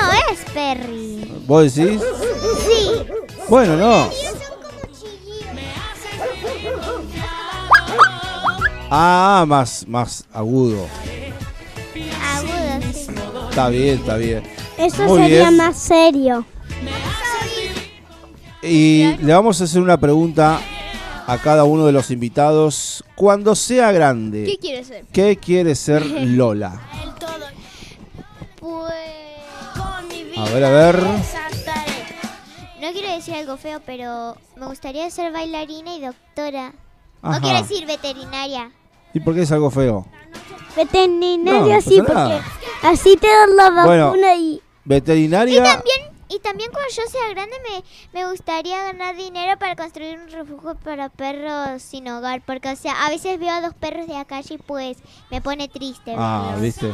No es Perry. ¿Vos decís? Sí. Bueno, no. Ah, más, más agudo. Agudo, sí. Está bien, está bien. Eso Muy sería bien. más serio. Y le vamos a hacer una pregunta a cada uno de los invitados. Cuando sea grande, ¿Qué quiere ser? ¿qué quiere ser [laughs] Lola? Pues. A ver, a ver. No quiero decir algo feo, pero me gustaría ser bailarina y doctora. Ajá. No quiero decir veterinaria. ¿Y por qué es algo feo? No, no sí, porque nada. así te dan la vacuna Bueno. y... Y Veterinaria. también, y también cuando yo sea grande me, me gustaría ganar dinero para construir un refugio para perros sin hogar. Porque, o sea, a veces veo a dos perros de la calle y pues me pone triste. Ah, ¿viste?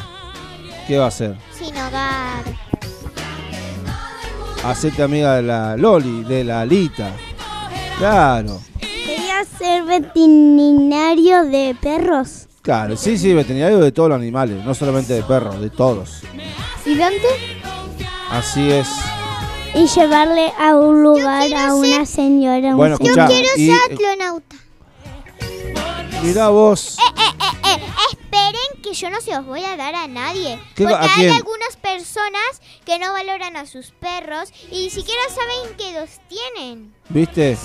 ¿Qué va a hacer? Sin hogar. Hacete amiga de la Loli, de la Alita. Claro, Quería ser veterinario de perros. claro. Sí, sí, veterinario de todos los animales, no solamente de perros, de todos. ¿Y Dante? Así es. Y llevarle a un lugar a una señora. un Bueno, señor. escuchá, Quiero y, ser eh, astronauta. Mirá vos. Eh, eh, esperen que yo no se los voy a dar a nadie. ¿Qué- porque a hay algunas personas que no valoran a sus perros y ni siquiera saben que los tienen. ¿Viste?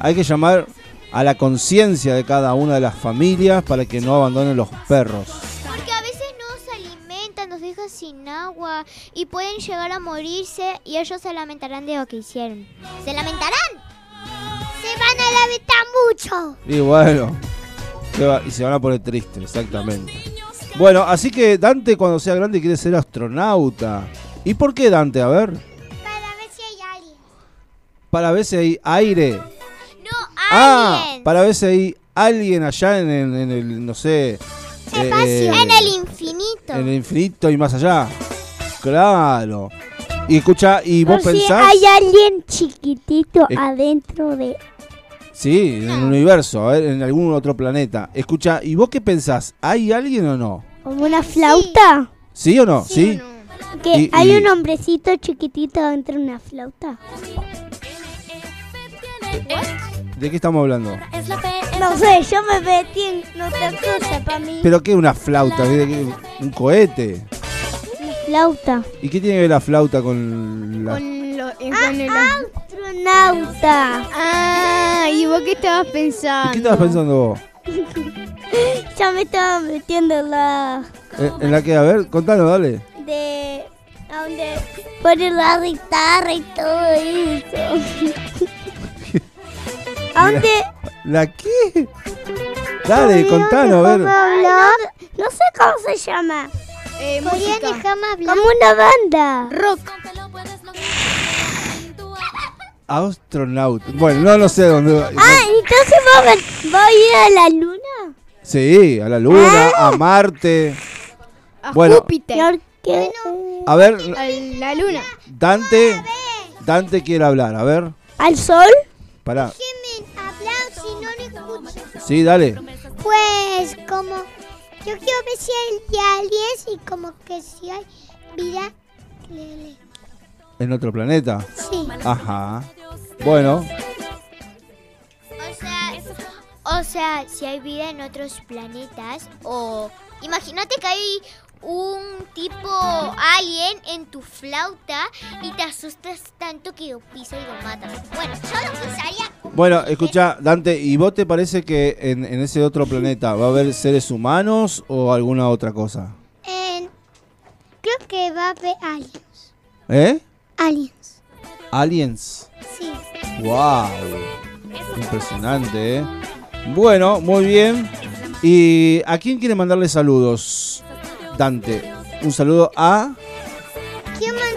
Hay que llamar a la conciencia de cada una de las familias para que no abandonen los perros. Porque a veces no se alimentan, los dejan sin agua y pueden llegar a morirse y ellos se lamentarán de lo que hicieron. ¿Se lamentarán? Se van a lamentar mucho. Y bueno, se va- y se van a poner tristes, exactamente. Bueno, así que Dante cuando sea grande quiere ser astronauta. ¿Y por qué Dante? A ver. Para ver si hay alguien. Para ver si hay aire. No, Ah, alguien. para ver si hay alguien allá en, el- en el, no sé. eh, en el infinito. en el infinito y más allá. Claro. Y escucha, ¿y vos Por si pensás? hay alguien chiquitito Eh. adentro de... Sí, en el universo, a ver, en algún otro planeta. Escucha, ¿y vos qué pensás? ¿Hay alguien o no? Como una flauta. ¿Sí o no? Sí. Que Y- hay y- un hombrecito chiquitito dentro de una flauta. ¿De qué estamos hablando? No sé, yo me metí en otra cosa para mí. ¿Pero qué? ¿Una flauta? ¿Qué- qué- ¿Un cohete? Una flauta. ¿Y qué tiene que ver la flauta con la... Con, eh, Ah, con el... Astronauta. Ah, ¿y vos qué estabas pensando? ¿Y qué estabas pensando vos? [laughs] Ya me estaba metiendo en la... ¿En, en la que? A ver, contanos, dale. de... a donde ponen la guitarra y todo eso. [laughs] ¿A dónde? ¿La qué? Dale, contanos, a ver. No sé cómo se llama. Eh, Podrían música. Como una banda. Rock. Astronauta. Bueno, no, no sé dónde va. Ah, entonces vos va a ir a la luna. Sí, a la Luna, a Marte. A Bueno. Júpiter. A ver, A la luna. Dante. Dante quiere hablar, a ver. ¿Al sol? Pará. Déjenme hablar si no lo escucho. Sí, dale. Pues como yo quiero ver si hay aliens y como que si hay vida. le- En otro planeta. Sí. Ajá. Bueno, O sea, o sea, si hay vida en otros planetas o imagínate que hay un tipo alien en tu flauta y te asustas tanto que lo pisas y lo matas. Bueno, yo lo pensaría. bueno, escucha, Dante, ¿y vos te parece que en, en ese otro planeta va a haber seres humanos o alguna otra cosa? creo que va a haber aliens. ¿Eh? Aliens. Aliens. Sí. Wow. Impresionante, ¿eh? Bueno, muy bien. ¿Y a quién quiere mandarle saludos? Dante. Un saludo a... Man-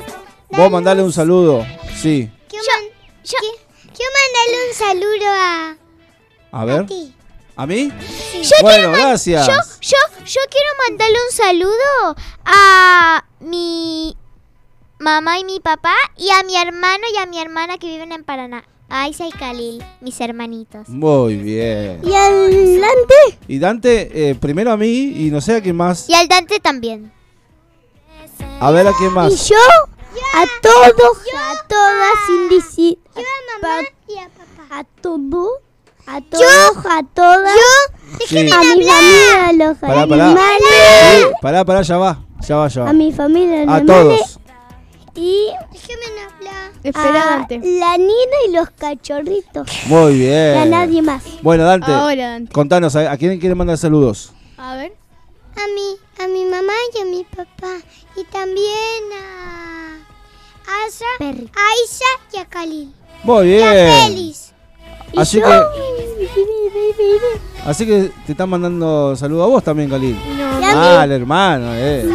¿Vos mandarle un saludo? Sí. quiero man- qui- quiero mandarle un saludo a, A ver. ti. ¿A mí? Yo Bueno, man- gracias. Yo, yo, yo quiero mandarle un saludo a mi mamá y mi papá y a mi hermano y a mi hermana que viven en Paraná. Aisa y Khalil, mis hermanitos. Muy bien. ¿Y al Dante? Y Dante, eh, primero a mí y no sé a quién más. Y al Dante también. A ver a quién más. Y yo a todos, a todas, sin decir. Yo a mamá y a papá. A todos, a todos, a todas. Sí. a mi familia, a los Pará, pará. animales. Sí, pará, pará, ya va. Ya va, ya va. A mi familia, A animales. todos. Y Déjenme hablar. Espera, a Dante. la Nina y los cachorritos. Muy Y a bien. nadie más. Bueno, Dante. Ahora, Dante. Contanos, ¿a, a quién quiere mandar saludos? A ver. A mi, a mi mamá y a mi papá. Y también a Asa, a Aisa y a Khalil. Muy Y a bien. Félix. Así que, así que te están mandando saludos a vos también, Khalil. No. Ah, mí. el hermano, eh.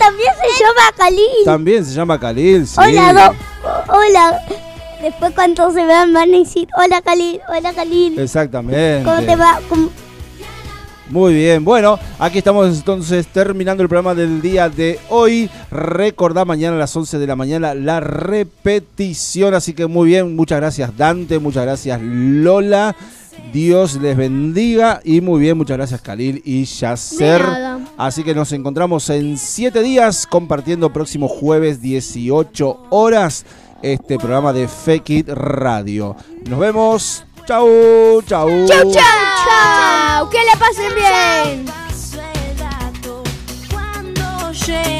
También se llama Khalil. También se llama Khalil, sí. Hola, do- hola. Después cuando se vean van a decir, hola Khalil, hola Khalil. Exactamente. ¿Cómo te va? ¿Cómo- Muy bien, bueno, aquí estamos entonces terminando el programa del día de hoy. Recordá mañana a las 11 de la mañana la repetición, así que muy bien, muchas gracias Dante, muchas gracias Lola. Dios les bendiga y muy bien, muchas gracias Khalil y Yasser. Así que nos encontramos en 7 días compartiendo próximo jueves 18 horas este programa de Fake It Radio. Nos vemos. Chau, chau. Chau, chau, chau. Que le pasen bien. Cuando llegue